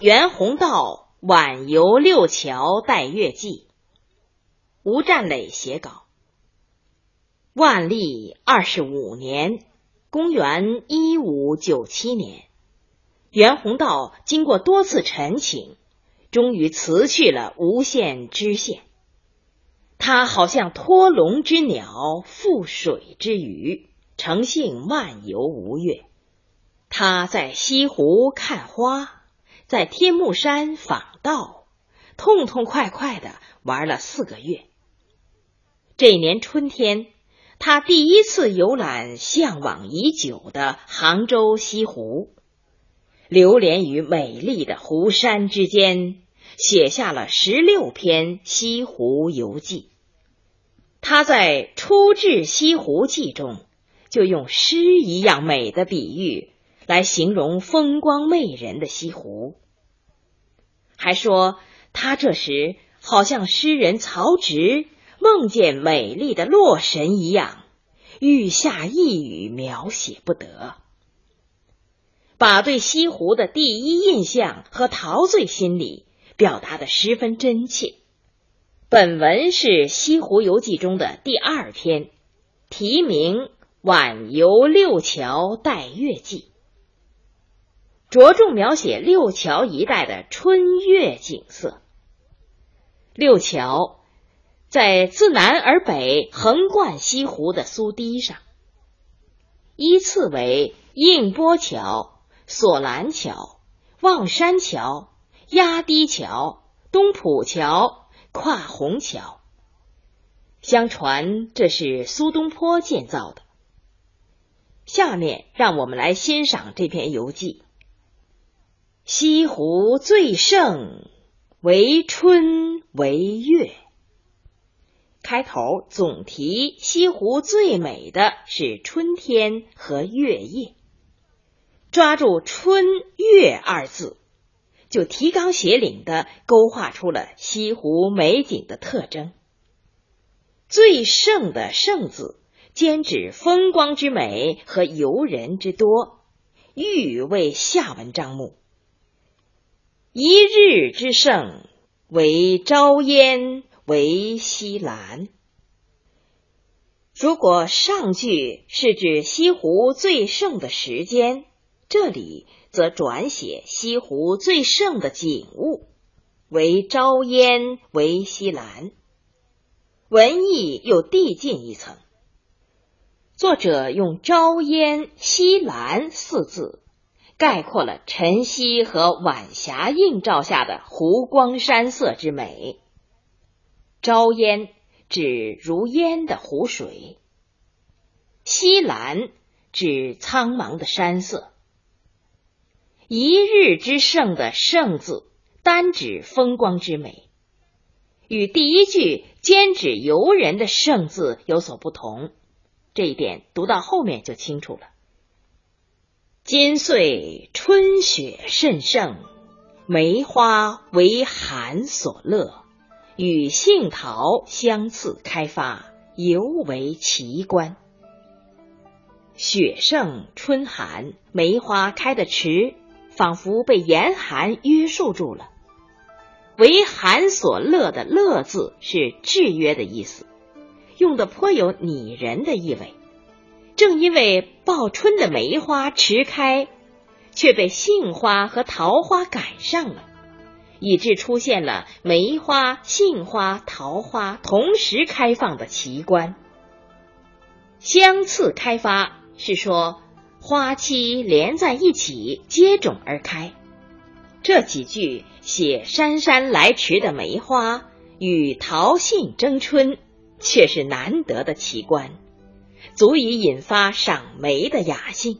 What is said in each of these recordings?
袁宏道晚游六桥待月记，吴占磊写稿。万历二十五年，公元一五九七年，袁宏道经过多次陈请，终于辞去了吴县知县。他好像脱笼之鸟，覆水之鱼，诚性漫游吴越。他在西湖看花，在天目山访道，痛痛快快的玩了四个月。这年春天，他第一次游览向往已久的杭州西湖，流连于美丽的湖山之间。写下了十六篇西湖游记。他在《初至西湖记》中，就用诗一样美的比喻来形容风光媚人的西湖，还说他这时好像诗人曹植梦见美丽的洛神一样，欲下一语描写不得，把对西湖的第一印象和陶醉心理。表达的十分真切。本文是《西湖游记》中的第二篇，题名《晚游六桥待月记》，着重描写六桥一带的春月景色。六桥在自南而北横贯西湖的苏堤上，依次为映波桥、索兰桥、望山桥。压堤桥、东浦桥、跨虹桥，相传这是苏东坡建造的。下面让我们来欣赏这篇游记：西湖最盛，为春为月。开头总提西湖最美的是春天和月夜，抓住“春月”二字。就提纲挈领的勾画出了西湖美景的特征。最盛的“盛”字，兼指风光之美和游人之多，欲为下文章目。一日之盛，为朝烟，为西兰。如果上句是指西湖最盛的时间，这里。则转写西湖最盛的景物为朝烟为西兰，文艺又递进一层。作者用朝烟西兰四字概括了晨曦和晚霞映照下的湖光山色之美。朝烟指如烟的湖水，西兰指苍茫的山色。一日之盛的“盛”字，单指风光之美，与第一句兼指游人的“盛”字有所不同。这一点读到后面就清楚了。今岁春雪甚盛，梅花为寒所乐，与杏桃相次开发，尤为奇观。雪盛春寒，梅花开得迟。仿佛被严寒约束住了。为寒所乐的“乐”字是制约的意思，用的颇有拟人的意味。正因为报春的梅花迟开，却被杏花和桃花赶上了，以致出现了梅花、杏花、桃花同时开放的奇观。相次开发是说。花期连在一起，接踵而开。这几句写姗姗来迟的梅花与桃杏争春，却是难得的奇观，足以引发赏梅的雅兴。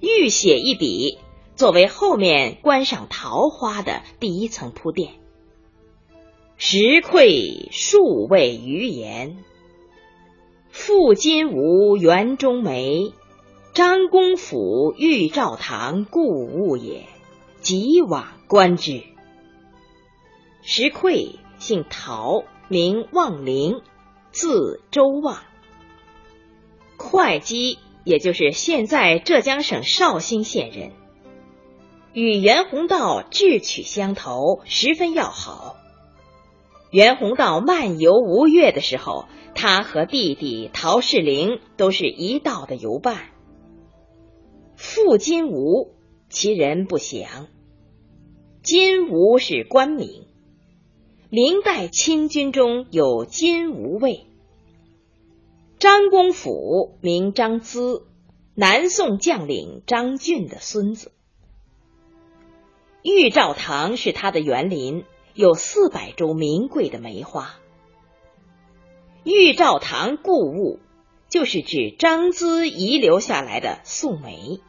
欲写一笔，作为后面观赏桃花的第一层铺垫。时愧数位余言，复今无园中梅。张公甫玉照堂故物也，即往观之。石愧姓陶，名望陵，字周望，会稽，也就是现在浙江省绍兴县人。与袁宏道志趣相投，十分要好。袁宏道漫游吴越的时候，他和弟弟陶世龄都是一道的游伴。父金吾，其人不详。金吾是官名，明代清军中有金吾卫。张公甫名张咨，南宋将领张俊的孙子。玉照堂是他的园林，有四百株名贵的梅花。玉照堂故物，就是指张咨遗留下来的素梅。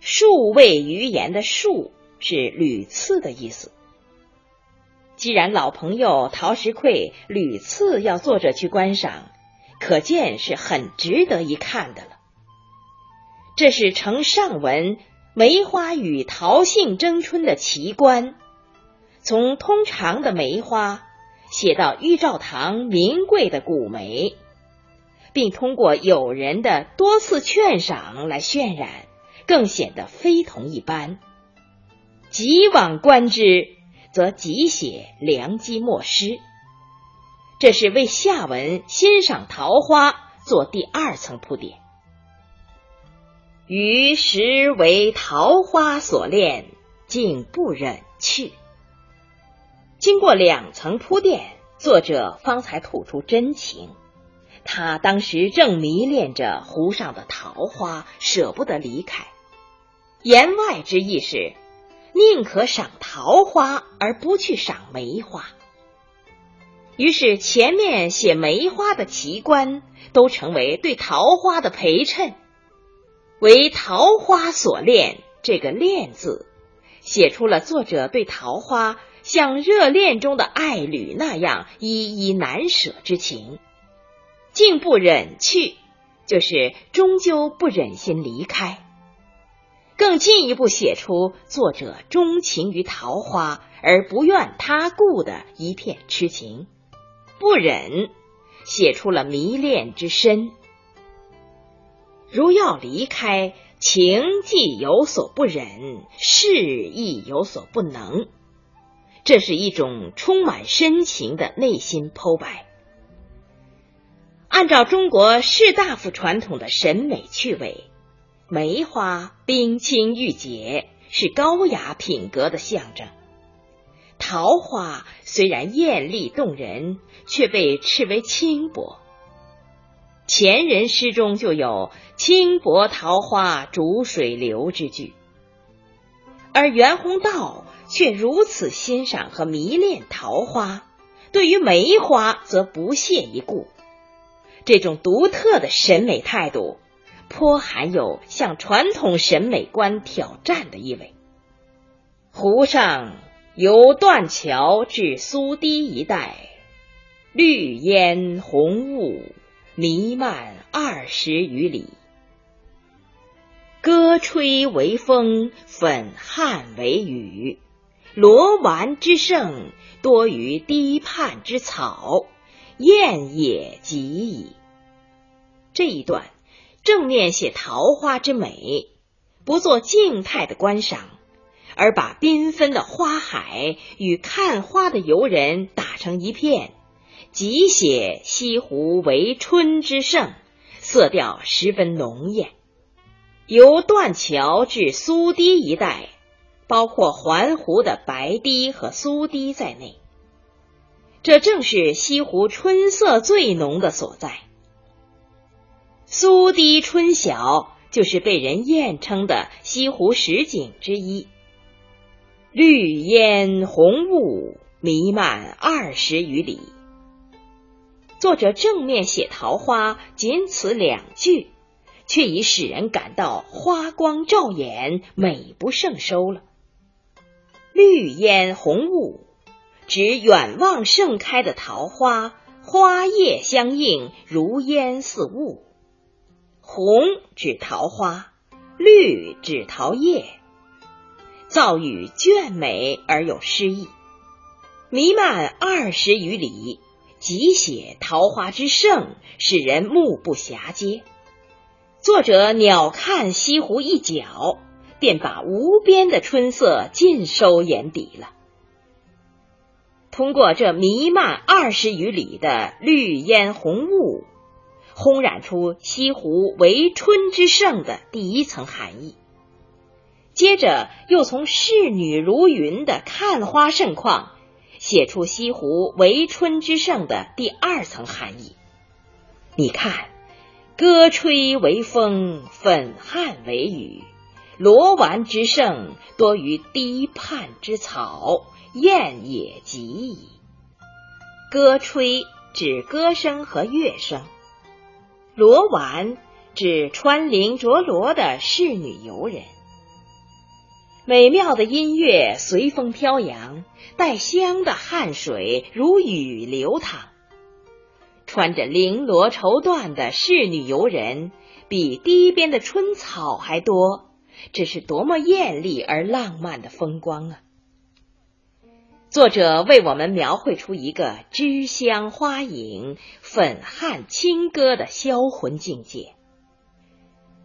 数位余言的数是屡次的意思。既然老朋友陶石愧屡次要作者去观赏。可见是很值得一看的了。这是承上文梅花与桃杏争春的奇观，从通常的梅花写到玉照堂名贵的古梅，并通过友人的多次劝赏来渲染，更显得非同一般。即往观之，则即写良机莫失。这是为下文欣赏桃花做第二层铺垫。余实为桃花所恋，竟不忍去。经过两层铺垫，作者方才吐出真情。他当时正迷恋着湖上的桃花，舍不得离开。言外之意是，宁可赏桃花而不去赏梅花。于是，前面写梅花的奇观，都成为对桃花的陪衬。为桃花所恋，这个“恋”字，写出了作者对桃花像热恋中的爱侣那样依依难舍之情，竟不忍去，就是终究不忍心离开。更进一步写出作者钟情于桃花而不愿他顾的一片痴情。不忍，写出了迷恋之深。如要离开，情既有所不忍，事亦有所不能。这是一种充满深情的内心剖白。按照中国士大夫传统的审美趣味，梅花冰清玉洁，是高雅品格的象征。桃花虽然艳丽动人，却被斥为轻薄。前人诗中就有“轻薄桃花逐水流”之句，而袁宏道却如此欣赏和迷恋桃花，对于梅花则不屑一顾。这种独特的审美态度，颇含有向传统审美观挑战的意味。湖上。由断桥至苏堤一带，绿烟红雾弥漫二十余里。歌吹为风，粉汉为雨。罗丸之盛，多于堤畔之草，艳也极矣。这一段正面写桃花之美，不做静态的观赏。而把缤纷的花海与看花的游人打成一片，即写西湖为春之盛，色调十分浓艳。由断桥至苏堤一带，包括环湖的白堤和苏堤在内，这正是西湖春色最浓的所在。苏堤春晓，就是被人艳称的西湖十景之一。绿烟红雾弥漫二十余里。作者正面写桃花，仅此两句，却已使人感到花光照眼，美不胜收了。绿烟红雾，指远望盛开的桃花，花叶相映，如烟似雾。红指桃花，绿指桃叶。造语隽美而有诗意，弥漫二十余里，即写桃花之盛，使人目不暇接。作者鸟瞰西湖一角，便把无边的春色尽收眼底了。通过这弥漫二十余里的绿烟红雾，烘染出西湖为春之盛的第一层含义。接着又从仕女如云的看花盛况，写出西湖为春之盛的第二层含义。你看，歌吹为风，粉汗为雨，罗丸之盛多于堤畔之草。燕也极矣。歌吹指歌声和乐声，罗丸指穿绫着罗的仕女游人。美妙的音乐随风飘扬，带香的汗水如雨流淌。穿着绫罗绸缎的仕女游人，比堤边的春草还多，这是多么艳丽而浪漫的风光啊！作者为我们描绘出一个芝香花影、粉汉清歌的销魂境界。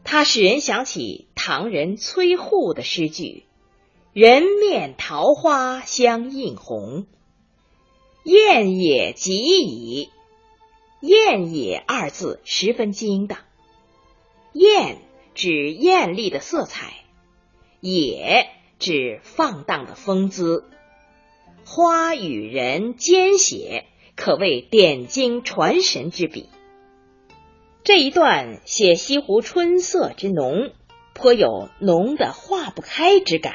它使人想起唐人崔护的诗句：“人面桃花相映红，艳也极矣。”“艳也”二字十分精当，“艳”指艳丽的色彩，“也”指放荡的风姿。花与人兼写，可谓点睛传神之笔。这一段写西湖春色之浓，颇有浓的化不开之感。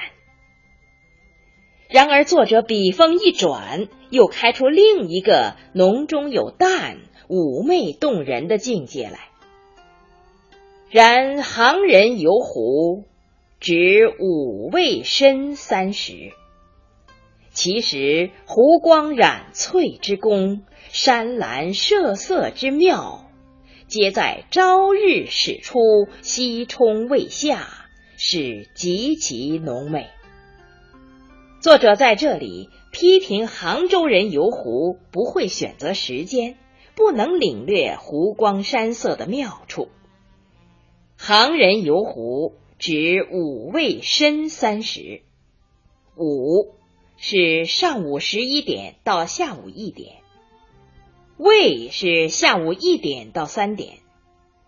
然而作者笔锋一转，又开出另一个浓中有淡、妩媚动人的境界来。然行人游湖，只五味深三十。其实湖光染翠之功，山岚射色之妙，皆在朝日始出，夕冲未下，是极其浓美。作者在这里批评杭州人游湖不会选择时间，不能领略湖光山色的妙处。杭人游湖指午未申三时，午。是上午十一点到下午一点，未是下午一点到三点，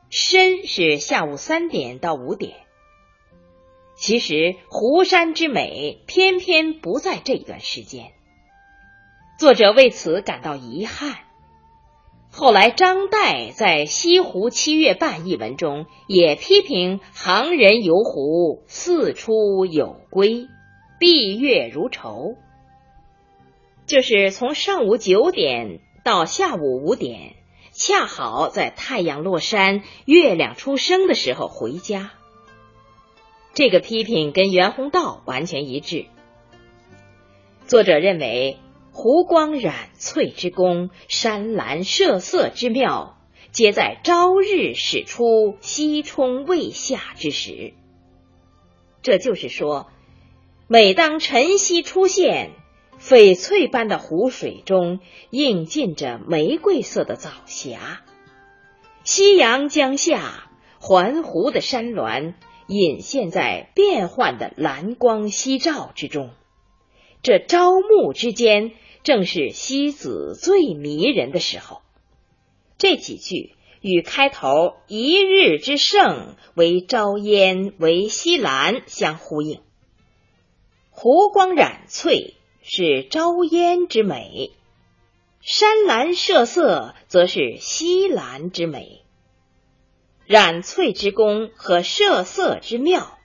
申是下午三点到五点。其实湖山之美偏偏不在这段时间，作者为此感到遗憾。后来张岱在《西湖七月半》一文中也批评行人游湖四出有归，闭月如愁。就是从上午九点到下午五点，恰好在太阳落山、月亮出生的时候回家。这个批评跟袁宏道完全一致。作者认为，湖光染翠之功，山岚射色之妙，皆在朝日始出、夕冲未下之时。这就是说，每当晨曦出现。翡翠般的湖水中映进着玫瑰色的藻霞，夕阳将下，环湖的山峦隐现在变幻的蓝光夕照之中。这朝暮之间，正是西子最迷人的时候。这几句与开头“一日之盛为朝烟，为夕兰”相呼应。湖光染翠。是朝烟之美，山岚设色则是西兰之美。染翠之功和设色之妙，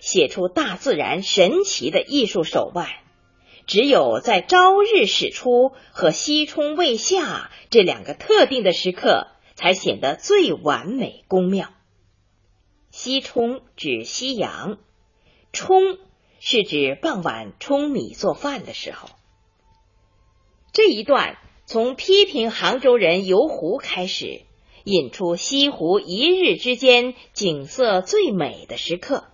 写出大自然神奇的艺术手腕，只有在朝日始出和西冲未下这两个特定的时刻，才显得最完美工妙。西冲指夕阳，冲。是指傍晚舂米做饭的时候。这一段从批评杭州人游湖开始，引出西湖一日之间景色最美的时刻。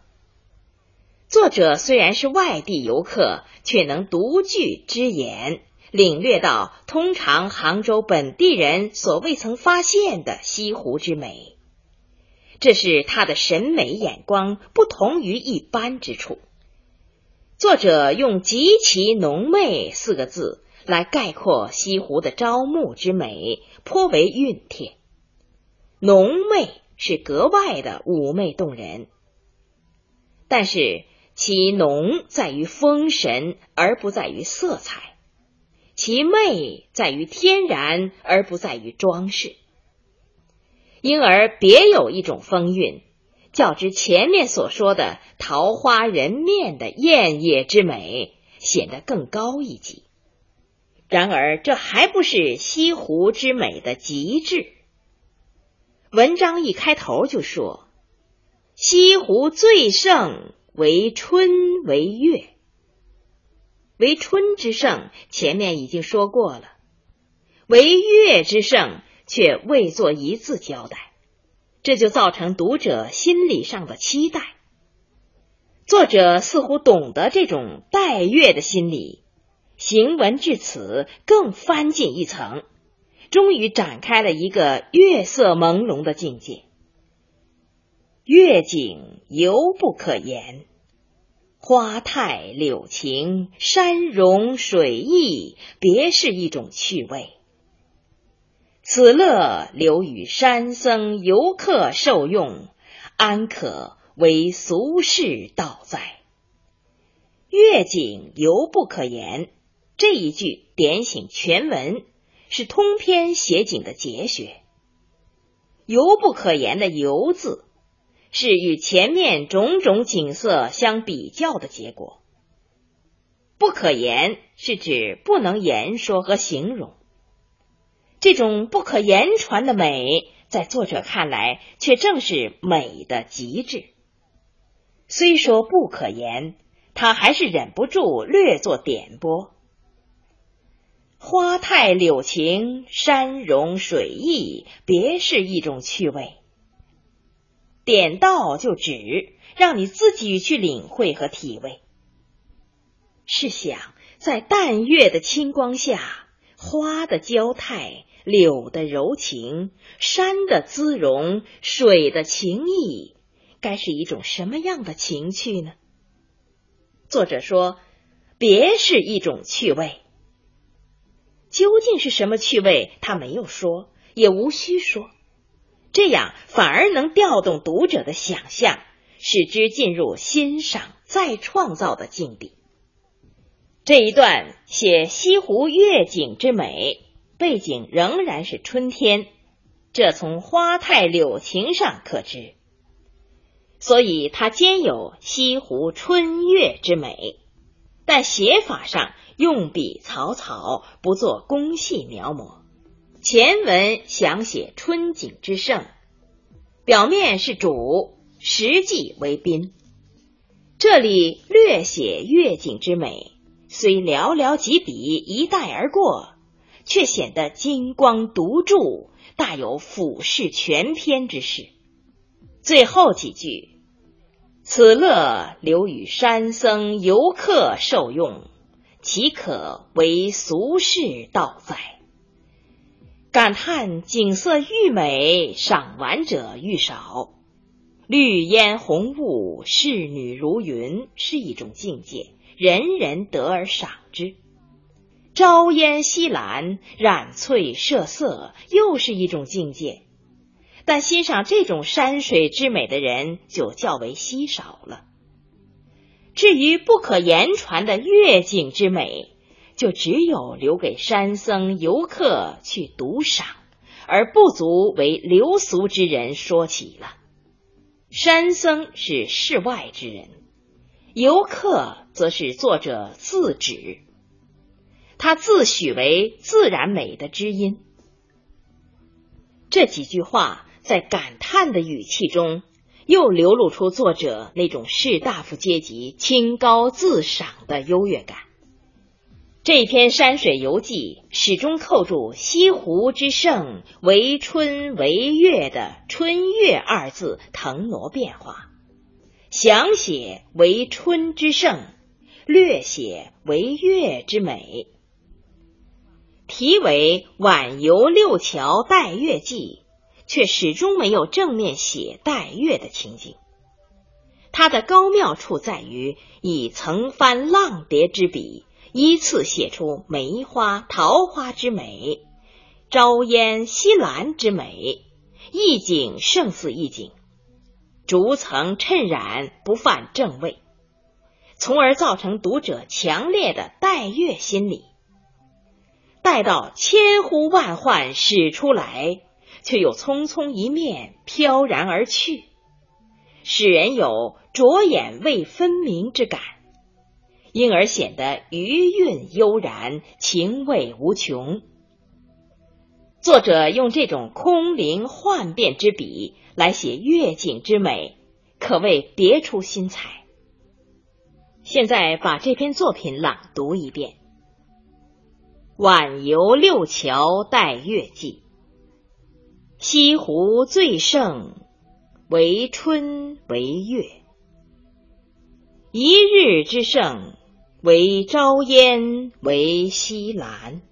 作者虽然是外地游客，却能独具之眼，领略到通常杭州本地人所未曾发现的西湖之美。这是他的审美眼光不同于一般之处。作者用“极其浓媚”四个字来概括西湖的朝暮之美，颇为熨帖。浓媚是格外的妩媚动人，但是其浓在于风神，而不在于色彩；其媚在于天然，而不在于装饰。因而别有一种风韵。较之前面所说的桃花人面的艳冶之美，显得更高一级。然而，这还不是西湖之美的极致。文章一开头就说：“西湖最盛为春为月，为春之盛，前面已经说过了；为月之盛，却未做一字交代。”这就造成读者心理上的期待。作者似乎懂得这种待月的心理，行文至此更翻进一层，终于展开了一个月色朦胧的境界。月景犹不可言，花态柳情，山容水意，别是一种趣味。此乐留与山僧游客受用，安可为俗世道哉？月景犹不可言，这一句点醒全文，是通篇写景的节选。犹不可言的“犹”字，是与前面种种景色相比较的结果。不可言是指不能言说和形容。这种不可言传的美，在作者看来，却正是美的极致。虽说不可言，他还是忍不住略作点拨：花态柳情，山容水意，别是一种趣味。点到就止，让你自己去领会和体味。试想，在淡月的清光下，花的娇态。柳的柔情，山的姿容，水的情意，该是一种什么样的情趣呢？作者说，别是一种趣味。究竟是什么趣味？他没有说，也无需说。这样反而能调动读者的想象，使之进入欣赏、再创造的境地。这一段写西湖月景之美。背景仍然是春天，这从花态柳情上可知。所以它兼有西湖春月之美，但写法上用笔草草，不做工细描摹。前文想写春景之盛，表面是主，实际为宾。这里略写月景之美，虽寥寥几笔一带而过。却显得金光独注，大有俯视全篇之势。最后几句：“此乐留与山僧游客受用，岂可为俗世道哉？”感叹景色愈美，赏玩者愈少。绿烟红雾，仕女如云，是一种境界，人人得而赏之。朝烟夕蓝，染翠射色，又是一种境界。但欣赏这种山水之美的人就较为稀少了。至于不可言传的月景之美，就只有留给山僧游客去独赏，而不足为流俗之人说起了。山僧是世外之人，游客则是作者自指。他自诩为自然美的知音。这几句话在感叹的语气中，又流露出作者那种士大夫阶级清高自赏的优越感。这篇山水游记始终扣住“西湖之胜，为春为月”的“春月”二字腾挪变化，详写为春之盛，略写为月之美。题为《晚游六桥待月记》，却始终没有正面写带月的情景。它的高妙处在于以层翻浪叠之笔，依次写出梅花、桃花之美，朝烟夕兰之美，一景胜似一景，逐层衬染，不犯正位，从而造成读者强烈的带月心理。待到千呼万唤始出来，却又匆匆一面飘然而去，使人有着眼未分明之感，因而显得余韵悠然，情味无穷。作者用这种空灵幻变之笔来写月景之美，可谓别出心裁。现在把这篇作品朗读一遍。晚游六桥待月季，西湖最盛，为春为月。一日之盛，为朝烟为夕兰。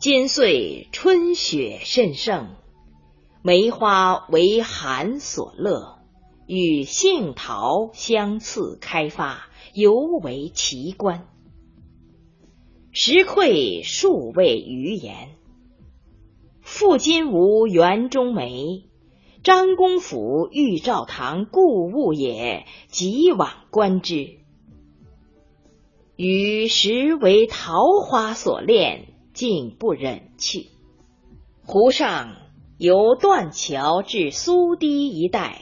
今岁春雪甚盛，梅花为寒所乐，与杏桃相次开发，尤为奇观。实愧数位余言。复今无园中梅，张公府玉照堂故物也，即往观之。余实为桃花所恋，竟不忍去。湖上由断桥至苏堤一带，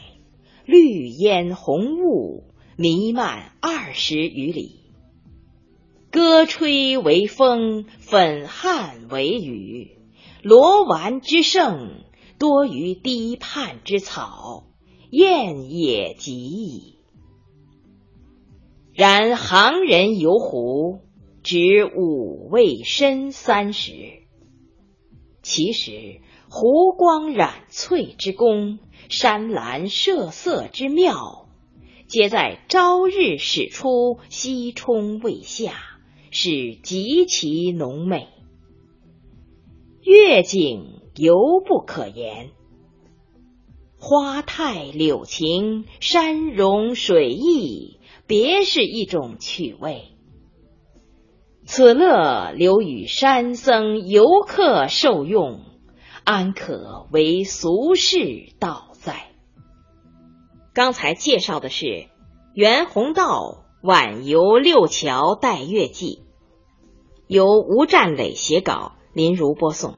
绿烟红雾弥漫二十余里。歌吹为风，粉汗为雨。罗丸之盛，多于堤畔之草，燕也极矣。然行人游湖，只五味深三十。其实湖光染翠之功，山岚设色之妙，皆在朝日始出，夕冲未下。是极其浓美，月景犹不可言。花态柳情，山容水意，别是一种趣味。此乐留与山僧游客受用，安可为俗世道哉？刚才介绍的是袁宏道。晚游六桥待月记，由吴占磊写稿，林如播送。